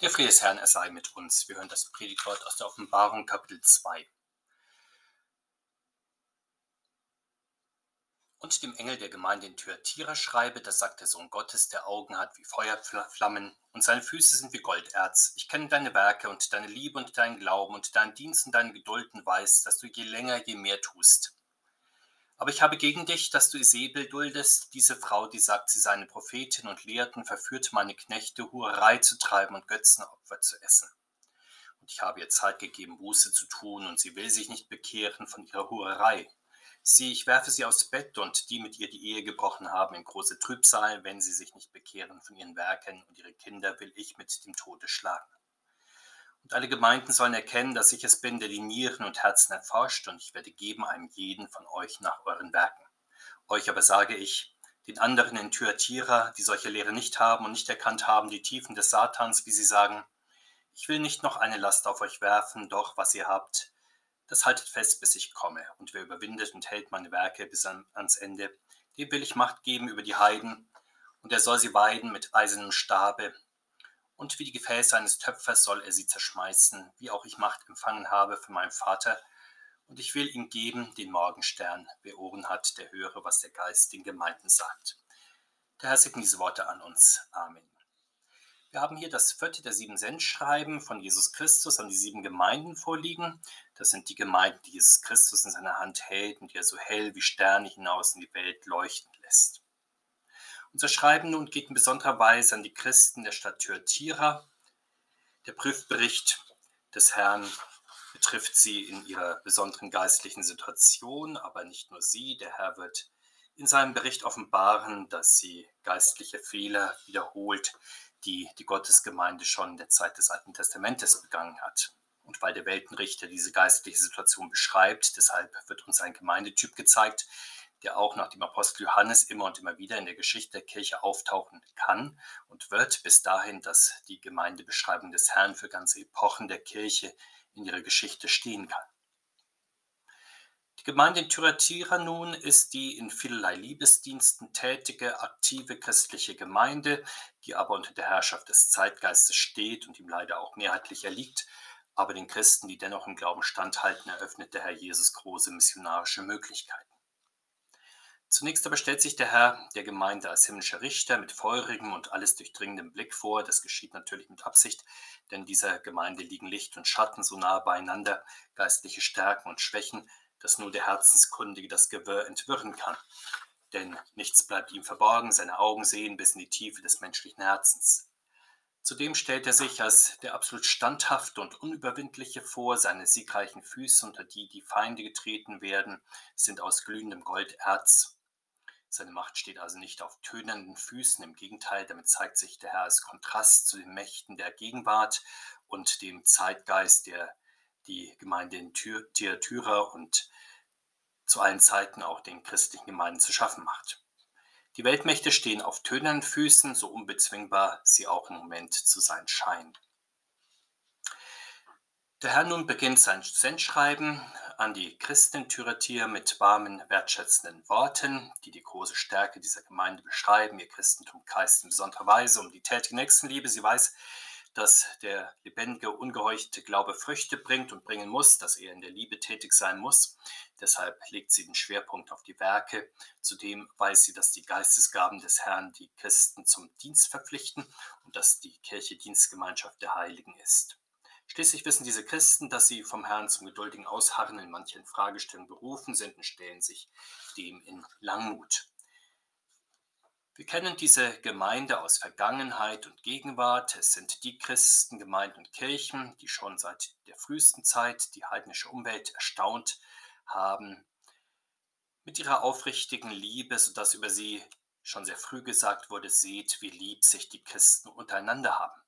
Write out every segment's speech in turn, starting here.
Der Friede des Herrn, er sei mit uns. Wir hören das Predigtwort aus der Offenbarung, Kapitel 2. Und dem Engel der Gemeinde in Thyatira schreibe, das sagt der Sohn Gottes, der Augen hat wie Feuerflammen und seine Füße sind wie Golderz. Ich kenne deine Werke und deine Liebe und deinen Glauben und deinen Dienst und deine Geduld und weiß, dass du je länger, je mehr tust. Aber ich habe gegen dich, dass du Isabel duldest, diese Frau, die sagt, sie sei eine Prophetin und Lehrten, verführt meine Knechte, Hurerei zu treiben und Götzenopfer zu essen. Und ich habe ihr Zeit gegeben, Buße zu tun, und sie will sich nicht bekehren von ihrer Hurerei. Sieh, ich werfe sie aufs Bett, und die mit ihr die Ehe gebrochen haben, in große Trübsal, wenn sie sich nicht bekehren von ihren Werken, und ihre Kinder will ich mit dem Tode schlagen. Und alle Gemeinden sollen erkennen, dass ich es bin, der die Nieren und Herzen erforscht, und ich werde geben einem jeden von euch nach euren Werken. Euch aber sage ich, den anderen in Thyatira, die solche Lehre nicht haben und nicht erkannt haben, die Tiefen des Satans, wie sie sagen, ich will nicht noch eine Last auf euch werfen, doch was ihr habt, das haltet fest, bis ich komme. Und wer überwindet und hält meine Werke bis ans Ende, dem will ich Macht geben über die Heiden, und er soll sie weiden mit eisernem Stabe, und wie die Gefäße eines Töpfers soll er sie zerschmeißen, wie auch ich Macht empfangen habe von meinem Vater. Und ich will ihm geben den Morgenstern. Wer Ohren hat, der höre, was der Geist den Gemeinden sagt. Der Herr segne diese Worte an uns. Amen. Wir haben hier das vierte der sieben Sendschreiben von Jesus Christus an die sieben Gemeinden vorliegen. Das sind die Gemeinden, die Jesus Christus in seiner Hand hält und die er so hell wie Sterne hinaus in die Welt leuchten lässt. Unser Schreiben nun geht in besonderer Weise an die Christen der Stadt Thyatira. Der Prüfbericht des Herrn betrifft sie in ihrer besonderen geistlichen Situation, aber nicht nur sie. Der Herr wird in seinem Bericht offenbaren, dass sie geistliche Fehler wiederholt, die die Gottesgemeinde schon in der Zeit des Alten Testamentes begangen hat. Und weil der Weltenrichter diese geistliche Situation beschreibt, deshalb wird uns ein Gemeindetyp gezeigt, der auch nach dem Apostel Johannes immer und immer wieder in der Geschichte der Kirche auftauchen kann und wird bis dahin, dass die Gemeindebeschreibung des Herrn für ganze Epochen der Kirche in ihrer Geschichte stehen kann. Die Gemeinde in Thyatira nun ist die in vielerlei Liebesdiensten tätige, aktive christliche Gemeinde, die aber unter der Herrschaft des Zeitgeistes steht und ihm leider auch mehrheitlich erliegt, aber den Christen, die dennoch im Glauben standhalten, eröffnet der Herr Jesus große missionarische Möglichkeiten. Zunächst aber stellt sich der Herr der Gemeinde als himmlischer Richter mit feurigem und alles durchdringendem Blick vor. Das geschieht natürlich mit Absicht, denn dieser Gemeinde liegen Licht und Schatten so nah beieinander, geistliche Stärken und Schwächen, dass nur der Herzenskundige das Gewirr entwirren kann. Denn nichts bleibt ihm verborgen, seine Augen sehen bis in die Tiefe des menschlichen Herzens. Zudem stellt er sich als der absolut standhafte und unüberwindliche vor, seine siegreichen Füße, unter die die Feinde getreten werden, sind aus glühendem Golderz seine Macht steht also nicht auf tönenden Füßen, im Gegenteil, damit zeigt sich der Herr als Kontrast zu den Mächten der Gegenwart und dem Zeitgeist, der die Gemeinde in Thyatira und zu allen Zeiten auch den christlichen Gemeinden zu schaffen macht. Die Weltmächte stehen auf tönenden Füßen, so unbezwingbar sie auch im Moment zu sein scheinen. Der Herr nun beginnt sein Sendschreiben an die Christen Thyatira mit warmen, wertschätzenden Worten, die die große Stärke dieser Gemeinde beschreiben. Ihr Christentum kreist in besonderer Weise um die tätige Nächstenliebe. Sie weiß, dass der lebendige, ungeheuchte Glaube Früchte bringt und bringen muss, dass er in der Liebe tätig sein muss. Deshalb legt sie den Schwerpunkt auf die Werke. Zudem weiß sie, dass die Geistesgaben des Herrn die Christen zum Dienst verpflichten und dass die Kirche Dienstgemeinschaft der Heiligen ist. Schließlich wissen diese Christen, dass sie vom Herrn zum geduldigen Ausharren in manchen Fragestellungen berufen sind und stellen sich dem in Langmut. Wir kennen diese Gemeinde aus Vergangenheit und Gegenwart. Es sind die Christen, Gemeinden und Kirchen, die schon seit der frühesten Zeit die heidnische Umwelt erstaunt haben mit ihrer aufrichtigen Liebe, sodass über sie schon sehr früh gesagt wurde, seht, wie lieb sich die Christen untereinander haben.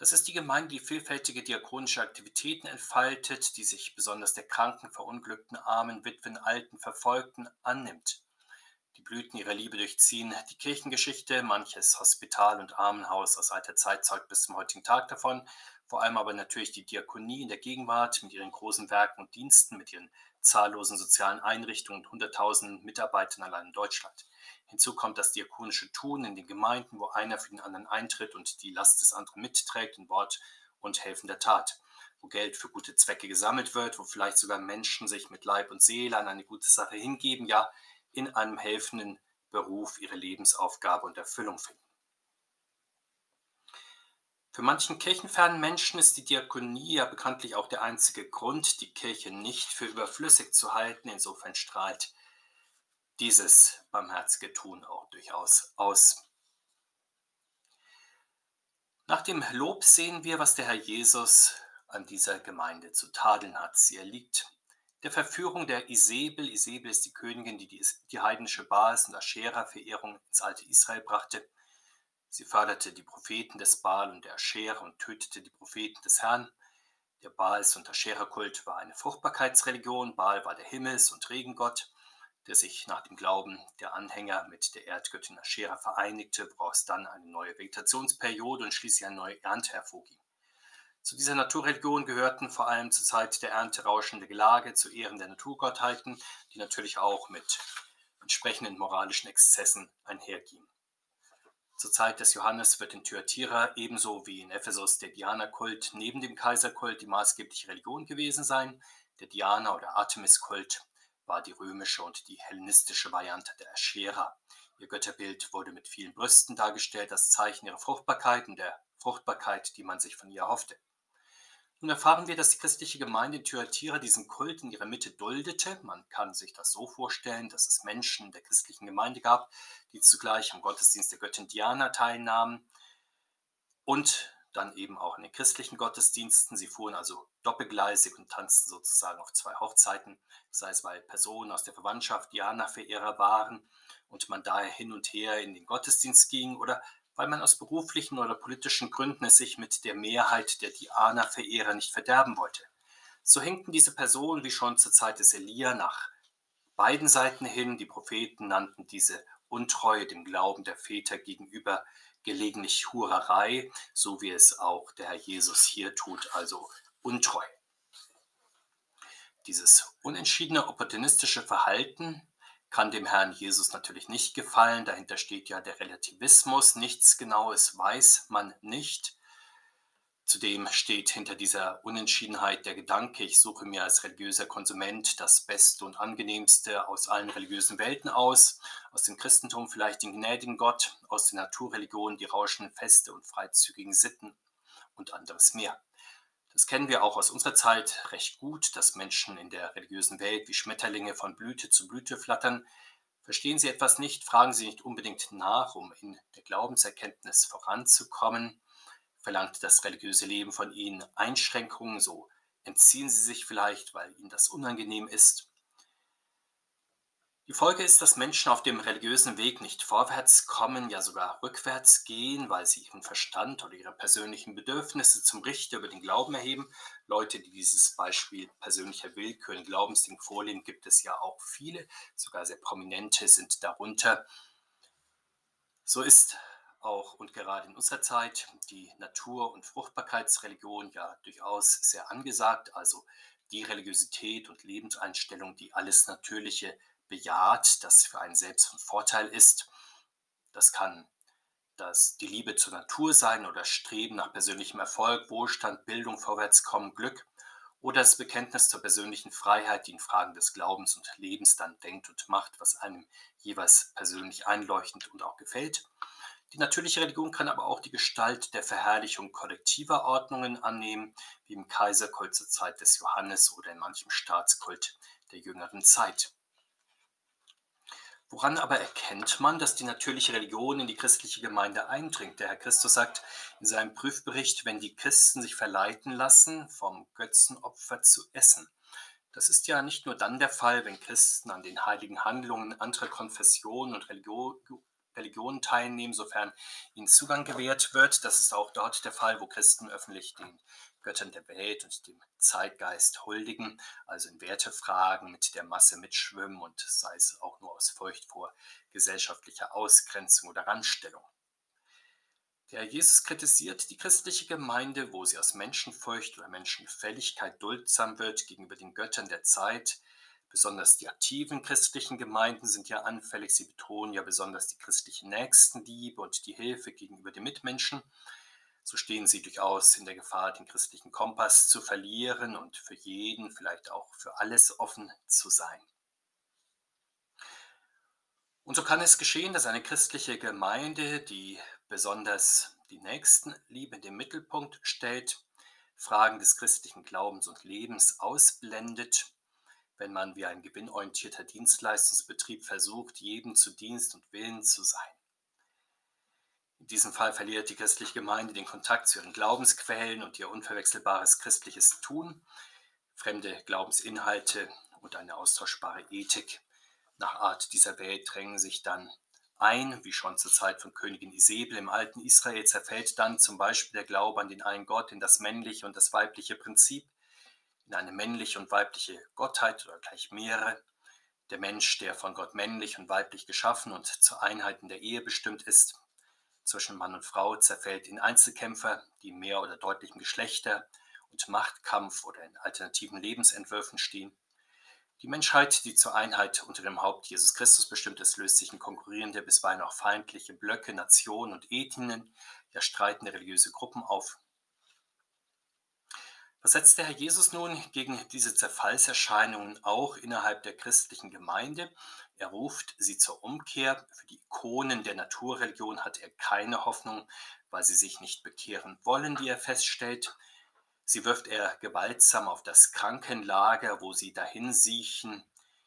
Das ist die Gemeinde, die vielfältige diakonische Aktivitäten entfaltet, die sich besonders der Kranken, Verunglückten, Armen, Witwen, Alten, Verfolgten annimmt. Die Blüten ihrer Liebe durchziehen die Kirchengeschichte, manches Hospital und Armenhaus aus alter Zeit zeugt bis zum heutigen Tag davon, vor allem aber natürlich die Diakonie in der Gegenwart mit ihren großen Werken und Diensten, mit ihren zahllosen sozialen Einrichtungen und hunderttausenden Mitarbeitern allein in Deutschland. Hinzu kommt das diakonische Tun in den Gemeinden, wo einer für den anderen eintritt und die Last des anderen mitträgt in Wort und helfender Tat, wo Geld für gute Zwecke gesammelt wird, wo vielleicht sogar Menschen sich mit Leib und Seele an eine gute Sache hingeben, ja in einem helfenden Beruf ihre Lebensaufgabe und Erfüllung finden. Für manchen kirchenfernen Menschen ist die Diakonie ja bekanntlich auch der einzige Grund, die Kirche nicht für überflüssig zu halten. Insofern strahlt dieses barmherzige Tun auch durchaus aus. Nach dem Lob sehen wir, was der Herr Jesus an dieser Gemeinde zu tadeln hat. Sie erliegt der Verführung der Isabel. Isabel ist die Königin, die die, die heidnische Baals- und Aschera-Verehrung ins alte Israel brachte. Sie förderte die Propheten des Baal und der Aschera und tötete die Propheten des Herrn. Der Baals- und Aschera-Kult war eine Fruchtbarkeitsreligion. Baal war der Himmels- und Regengott, der sich nach dem Glauben der Anhänger mit der Erdgöttin Aschera vereinigte, woraus dann eine neue Vegetationsperiode und schließlich eine neue Ernte hervorging. Zu dieser Naturreligion gehörten vor allem zur Zeit der Ernte rauschende Gelage zu Ehren der Naturgottheiten, die natürlich auch mit entsprechenden moralischen Exzessen einhergingen. Zur Zeit des Johannes wird in Thyatira ebenso wie in Ephesus der Diana-Kult neben dem Kaiserkult die maßgebliche Religion gewesen sein. Der Diana- oder Artemis-Kult war die römische und die hellenistische Variante der Aschera. Ihr Götterbild wurde mit vielen Brüsten dargestellt, das Zeichen ihrer Fruchtbarkeit und der Fruchtbarkeit, die man sich von ihr erhoffte. Nun erfahren wir, dass die christliche Gemeinde in Thyatira diesen Kult in ihrer Mitte duldete. Man kann sich das so vorstellen, dass es Menschen der christlichen Gemeinde gab, die zugleich am Gottesdienst der Göttin Diana teilnahmen und dann eben auch in den christlichen Gottesdiensten. Sie fuhren also doppelgleisig und tanzten sozusagen auf zwei Hochzeiten, sei es weil Personen aus der Verwandtschaft Diana-Verehrer waren und man daher hin und her in den Gottesdienst ging oder weil man aus beruflichen oder politischen Gründen es sich mit der Mehrheit der Diana-Verehrer nicht verderben wollte. So hinkten diese Personen wie schon zur Zeit des Elia nach beiden Seiten hin. Die Propheten nannten diese Untreue dem Glauben der Väter gegenüber gelegentlich Hurerei, so wie es auch der Herr Jesus hier tut, also untreu. Dieses unentschiedene opportunistische Verhalten kann dem Herrn Jesus natürlich nicht gefallen. Dahinter steht ja der Relativismus. Nichts Genaues weiß man nicht. Zudem steht hinter dieser Unentschiedenheit der Gedanke, ich suche mir als religiöser Konsument das Beste und Angenehmste aus allen religiösen Welten aus, aus dem Christentum vielleicht den gnädigen Gott, aus den Naturreligionen die rauschenden Feste und freizügigen Sitten und anderes mehr. Das kennen wir auch aus unserer Zeit recht gut, dass Menschen in der religiösen Welt wie Schmetterlinge von Blüte zu Blüte flattern. Verstehen sie etwas nicht, fragen sie nicht unbedingt nach, um in der Glaubenserkenntnis voranzukommen. Verlangt das religiöse Leben von ihnen Einschränkungen, so entziehen sie sich vielleicht, weil ihnen das unangenehm ist. Die Folge ist, dass Menschen auf dem religiösen Weg nicht vorwärts kommen, ja sogar rückwärts gehen, weil sie ihren Verstand oder ihre persönlichen Bedürfnisse zum Richter über den Glauben erheben. Leute, die dieses Beispiel persönlicher Willkür in Glaubensding vorleben, gibt es ja auch viele, sogar sehr prominente sind darunter. So ist auch und gerade in unserer Zeit die Natur- und Fruchtbarkeitsreligion ja durchaus sehr angesagt, also die Religiosität und Lebenseinstellung, die alles Natürliche bejaht, das für einen selbst von Vorteil ist. Das kann das die Liebe zur Natur sein oder Streben nach persönlichem Erfolg, Wohlstand, Bildung, Vorwärtskommen, Glück oder das Bekenntnis zur persönlichen Freiheit, die in Fragen des Glaubens und Lebens dann denkt und macht, was einem jeweils persönlich einleuchtend und auch gefällt. Die natürliche Religion kann aber auch die Gestalt der Verherrlichung kollektiver Ordnungen annehmen, wie im Kaiserkult zur Zeit des Johannes oder in manchem Staatskult der jüngeren Zeit. Woran aber erkennt man, dass die natürliche Religion in die christliche Gemeinde eindringt? Der Herr Christus sagt in seinem Prüfbericht, wenn die Christen sich verleiten lassen, vom Götzenopfer zu essen. Das ist ja nicht nur dann der Fall, wenn Christen an den heiligen Handlungen anderer Konfessionen und Religionen teilnehmen, sofern ihnen Zugang gewährt wird. Das ist auch dort der Fall, wo Christen öffentlich den Göttern der Welt und dem Zeitgeist huldigen, also in Wertefragen mit der Masse mitschwimmen und sei es auch nur aus Furcht vor gesellschaftlicher Ausgrenzung oder Randstellung. Der Jesus kritisiert die christliche Gemeinde, wo sie aus Menschenfurcht oder Menschengefälligkeit duldsam wird gegenüber den Göttern der Zeit, Besonders die aktiven christlichen Gemeinden sind ja anfällig. Sie betonen ja besonders die christliche Nächstenliebe und die Hilfe gegenüber den Mitmenschen. So stehen sie durchaus in der Gefahr, den christlichen Kompass zu verlieren und für jeden, vielleicht auch für alles offen zu sein. Und so kann es geschehen, dass eine christliche Gemeinde, die besonders die Nächstenliebe in den Mittelpunkt stellt, Fragen des christlichen Glaubens und Lebens ausblendet, wenn man wie ein gewinnorientierter Dienstleistungsbetrieb versucht, jedem zu Dienst und Willen zu sein. In diesem Fall verliert die christliche Gemeinde den Kontakt zu ihren Glaubensquellen und ihr unverwechselbares christliches Tun, fremde Glaubensinhalte und eine austauschbare Ethik nach Art dieser Welt drängen sich dann ein, wie schon zur Zeit von Königin Isabel im alten Israel zerfällt dann zum Beispiel der Glaube an den einen Gott in das männliche und das weibliche Prinzip, in eine männliche und weibliche Gottheit oder gleich mehrere. Der Mensch, der von Gott männlich und weiblich geschaffen und zur Einheit in der Ehe bestimmt ist, zwischen Mann und Frau zerfällt in Einzelkämpfer, die mehr oder deutlichen Geschlechter und Machtkampf oder in alternativen Lebensentwürfen stehen. Die Menschheit, die zur Einheit unter dem Haupt Jesus Christus bestimmt ist, löst sich in konkurrierende, bisweilen auch feindliche Blöcke, Nationen und Ethnien, ja streitende religiöse Gruppen auf. Was setzt der Herr Jesus nun gegen diese Zerfallserscheinungen auch innerhalb der christlichen Gemeinde? Er ruft sie zur Umkehr. Für die Ikonen der Naturreligion hat er keine Hoffnung, weil sie sich nicht bekehren wollen, wie er feststellt. Sie wirft er gewaltsam auf das Krankenlager, wo sie dahin siechen,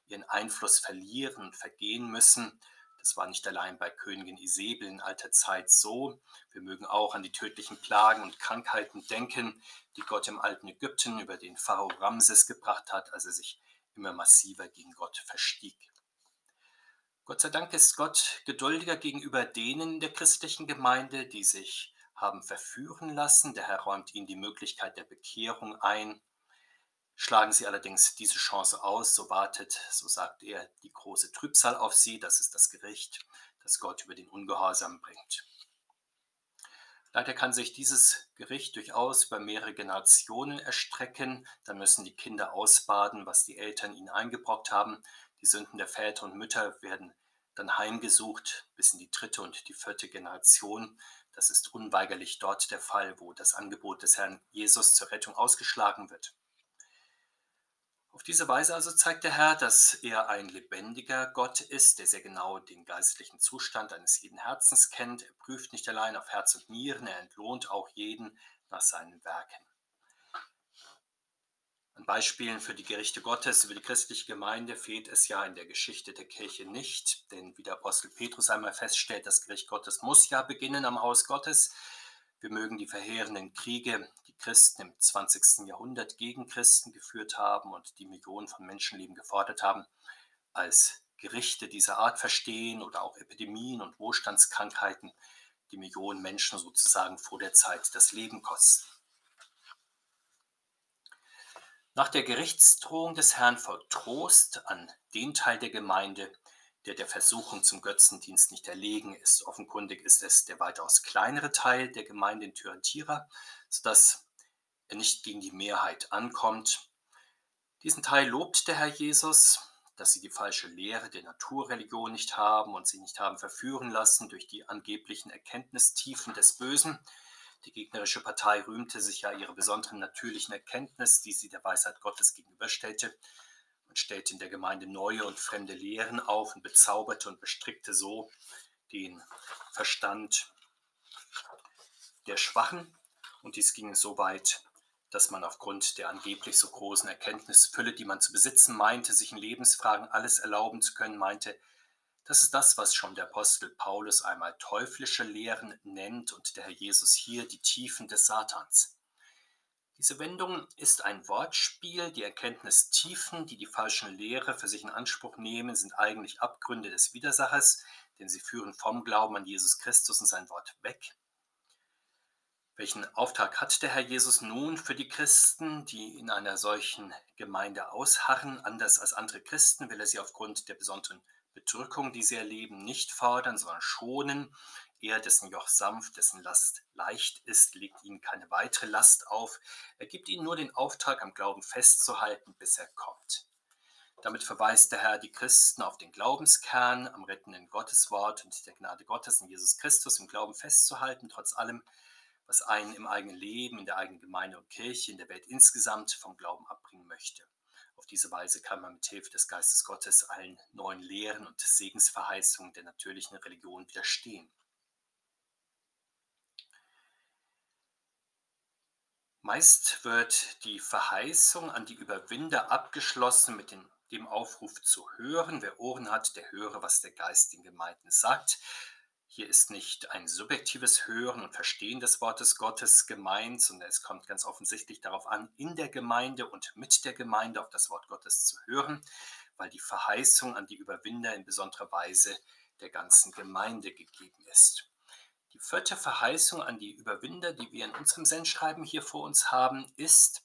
ihren Einfluss verlieren vergehen müssen. Das war nicht allein bei Königin Isabel in alter Zeit so. Wir mögen auch an die tödlichen Plagen und Krankheiten denken, die Gott im alten Ägypten über den Pharao Ramses gebracht hat, als er sich immer massiver gegen Gott verstieg. Gott sei Dank ist Gott geduldiger gegenüber denen der christlichen Gemeinde, die sich haben verführen lassen. Der Herr räumt ihnen die Möglichkeit der Bekehrung ein. Schlagen sie allerdings diese Chance aus, so wartet, so sagt er, die große Trübsal auf sie, das ist das Gericht, das Gott über den Ungehorsam bringt. Leider kann sich dieses Gericht durchaus über mehrere Generationen erstrecken. Dann müssen die Kinder ausbaden, was die Eltern ihnen eingebrockt haben. Die Sünden der Väter und Mütter werden dann heimgesucht bis in die dritte und die vierte Generation. Das ist unweigerlich dort der Fall, wo das Angebot des Herrn Jesus zur Rettung ausgeschlagen wird. Auf diese Weise also zeigt der Herr, dass er ein lebendiger Gott ist, der sehr genau den geistlichen Zustand eines jeden Herzens kennt. Er prüft nicht allein auf Herz und Nieren, er entlohnt auch jeden nach seinen Werken. An Beispielen für die Gerichte Gottes über die christliche Gemeinde fehlt es ja in der Geschichte der Kirche nicht, denn wie der Apostel Petrus einmal feststellt, das Gericht Gottes muss ja beginnen am Haus Gottes. Wir mögen die verheerenden Kriege, Christen im 20. Jahrhundert gegen Christen geführt haben und die Millionen von Menschenleben gefordert haben, als Gerichte dieser Art verstehen oder auch Epidemien und Wohlstandskrankheiten, die Millionen Menschen sozusagen vor der Zeit das Leben kosten. Nach der Gerichtsdrohung des Herrn folgt Trost an den Teil der Gemeinde, der der Versuchung zum Götzendienst nicht erlegen ist. Offenkundig ist es der weitaus kleinere Teil der Gemeinde in Thyatira, sodass er nicht gegen die Mehrheit ankommt. Diesen Teil lobt der Herr Jesus, dass sie die falsche Lehre der Naturreligion nicht haben und sie nicht haben verführen lassen durch die angeblichen Erkenntnistiefen des Bösen, die gegnerische Partei rühmte sich ja ihrer besonderen natürlichen Erkenntnis, die sie der Weisheit Gottes gegenüberstellte, und stellte in der Gemeinde neue und fremde Lehren auf und bezauberte und bestrickte so den Verstand der Schwachen. Und dies ging so weit, dass man aufgrund der angeblich so großen Erkenntnisfülle, die man zu besitzen meinte, sich in Lebensfragen alles erlauben zu können, meinte, das ist das, was schon der Apostel Paulus einmal teuflische Lehren nennt und der Herr Jesus hier die Tiefen des Satans. Diese Wendung ist ein Wortspiel. Die Erkenntnistiefen, die die falschen Lehre für sich in Anspruch nehmen, sind eigentlich Abgründe des Widersachers, denn sie führen vom Glauben an Jesus Christus und sein Wort weg. Welchen Auftrag hat der Herr Jesus nun für die Christen, die in einer solchen Gemeinde ausharren? Anders als andere Christen will er sie aufgrund der besonderen Bedrückung, die sie erleben, nicht fordern, sondern schonen. Er, dessen Joch sanft, dessen Last leicht ist, legt ihnen keine weitere Last auf. Er gibt ihnen nur den Auftrag, am Glauben festzuhalten, bis er kommt. Damit verweist der Herr die Christen auf den Glaubenskern am rettenden Gotteswort und der Gnade Gottes in Jesus Christus im Glauben festzuhalten, trotz allem, was einen im eigenen Leben, in der eigenen Gemeinde und Kirche, in der Welt insgesamt vom Glauben abbringen möchte. Auf diese Weise kann man mit Hilfe des Geistes Gottes allen neuen Lehren und Segensverheißungen der natürlichen Religion widerstehen. Meist wird die Verheißung an die Überwinder abgeschlossen mit dem, Aufruf zu hören. Wer Ohren hat, der höre, was der Geist den Gemeinden sagt. Hier ist nicht ein subjektives Hören und Verstehen des Wortes Gottes gemeint, sondern es kommt ganz offensichtlich darauf an, in der Gemeinde und mit der Gemeinde auf das Wort Gottes zu hören, weil die Verheißung an die Überwinder in besonderer Weise der ganzen Gemeinde gegeben ist. Die vierte Verheißung an die Überwinder, die wir in unserem Sendschreiben hier vor uns haben, ist,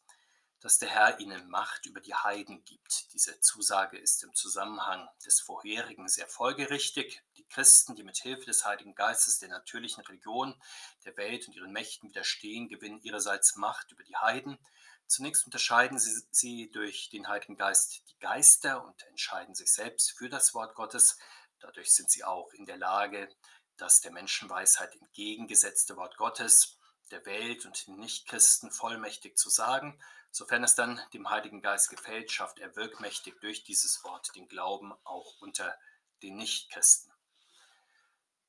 dass der Herr ihnen Macht über die Heiden gibt. Diese Zusage ist im Zusammenhang des vorherigen sehr folgerichtig. Die Christen, die mit Hilfe des Heiligen Geistes der natürlichen Religion, der Welt und ihren Mächten widerstehen, gewinnen ihrerseits Macht über die Heiden. Zunächst unterscheiden sie, sie durch den Heiligen Geist die Geister und entscheiden sich selbst für das Wort Gottes. Dadurch sind sie auch in der Lage, das der Menschenweisheit entgegengesetzte Wort Gottes der Welt und den Nichtchristen vollmächtig zu sagen Sofern es dann dem Heiligen Geist gefällt, schafft er wirkmächtig durch dieses Wort den Glauben auch unter den Nichtchristen.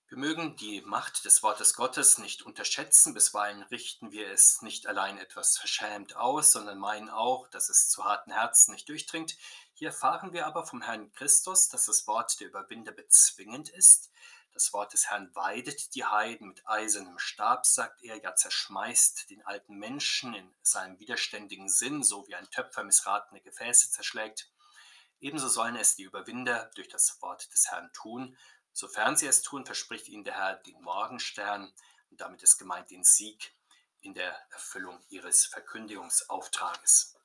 Wir mögen die Macht des Wortes Gottes nicht unterschätzen, bisweilen richten wir es nicht allein etwas verschämt aus, sondern meinen auch, dass es zu harten Herzen nicht durchdringt. Hier erfahren wir aber vom Herrn Christus, dass das Wort der Überwinder bezwingend ist, das Wort des Herrn weidet die Heiden mit eisernem Stab, sagt er, ja zerschmeißt den alten Menschen in seinem widerständigen Sinn, so wie ein Töpfer missratene Gefäße zerschlägt. Ebenso sollen es die Überwinder durch das Wort des Herrn tun. Sofern sie es tun, verspricht ihnen der Herr den Morgenstern und damit ist gemeint den Sieg in der Erfüllung ihres Verkündigungsauftrages.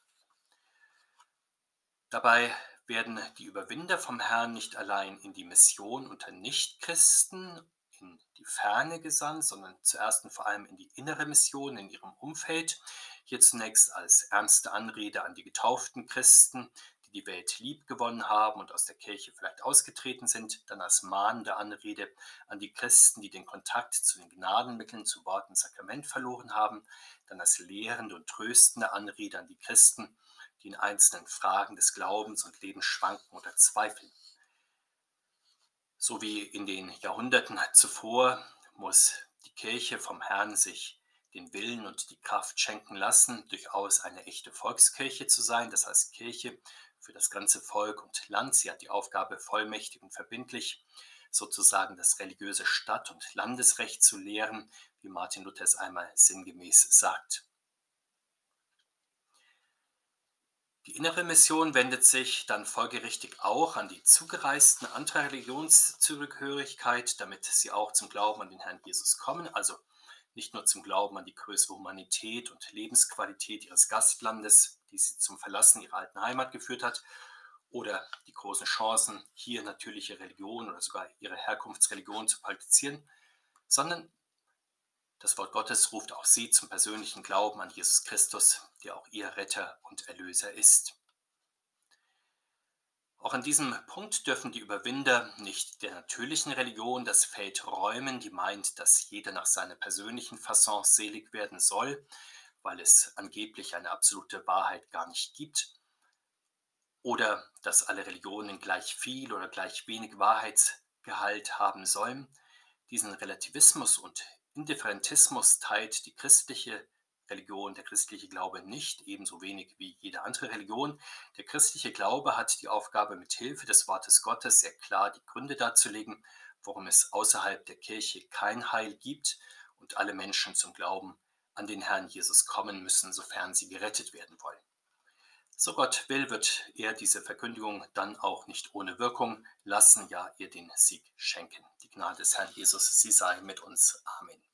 Dabei werden die Überwinder vom Herrn nicht allein in die Mission unter Nichtchristen, in die Ferne gesandt, sondern zuerst und vor allem in die innere Mission in ihrem Umfeld. Hier zunächst als ernste Anrede an die getauften Christen, die die Welt lieb gewonnen haben und aus der Kirche vielleicht ausgetreten sind, dann als mahnende Anrede an die Christen, die den Kontakt zu den Gnadenmitteln, zu Wort und Sakrament verloren haben, dann als lehrende und tröstende Anrede an die Christen, die in einzelnen Fragen des Glaubens und Lebens schwanken oder zweifeln. So wie in den Jahrhunderten zuvor muss die Kirche vom Herrn sich den Willen und die Kraft schenken lassen, durchaus eine echte Volkskirche zu sein, das heißt Kirche für das ganze Volk und Land. Sie hat die Aufgabe, vollmächtig und verbindlich sozusagen das religiöse Stadt- und Landesrecht zu lehren, wie Martin Luther es einmal sinngemäß sagt. Die innere Mission wendet sich dann folgerichtig auch an die Zugereisten anderer Religionszugehörigkeit, damit sie auch zum Glauben an den Herrn Jesus kommen, also nicht nur zum Glauben an die größere Humanität und Lebensqualität ihres Gastlandes, die sie zum Verlassen ihrer alten Heimat geführt hat, oder die großen Chancen, hier natürliche Religion oder sogar ihre Herkunftsreligion zu praktizieren, sondern das Wort Gottes ruft auch sie zum persönlichen Glauben an Jesus Christus, der auch ihr Retter und Erlöser ist. Auch an diesem Punkt dürfen die Überwinder nicht der natürlichen Religion das Feld räumen, die meint, dass jeder nach seiner persönlichen Fasson selig werden soll, weil es angeblich eine absolute Wahrheit gar nicht gibt, oder dass alle Religionen gleich viel oder gleich wenig Wahrheitsgehalt haben sollen. Diesen Relativismus und Indifferentismus teilt die christliche Religion, der christliche Glaube nicht, ebenso wenig wie jede andere Religion. Der christliche Glaube hat die Aufgabe, mit Hilfe des Wortes Gottes sehr klar die Gründe darzulegen, warum es außerhalb der Kirche kein Heil gibt und alle Menschen zum Glauben an den Herrn Jesus kommen müssen, sofern sie gerettet werden wollen. So Gott will, wird er diese Verkündigung dann auch nicht ohne Wirkung lassen, ja ihr den Sieg schenken. Die Gnade des Herrn Jesus, sie sei mit uns. Amen.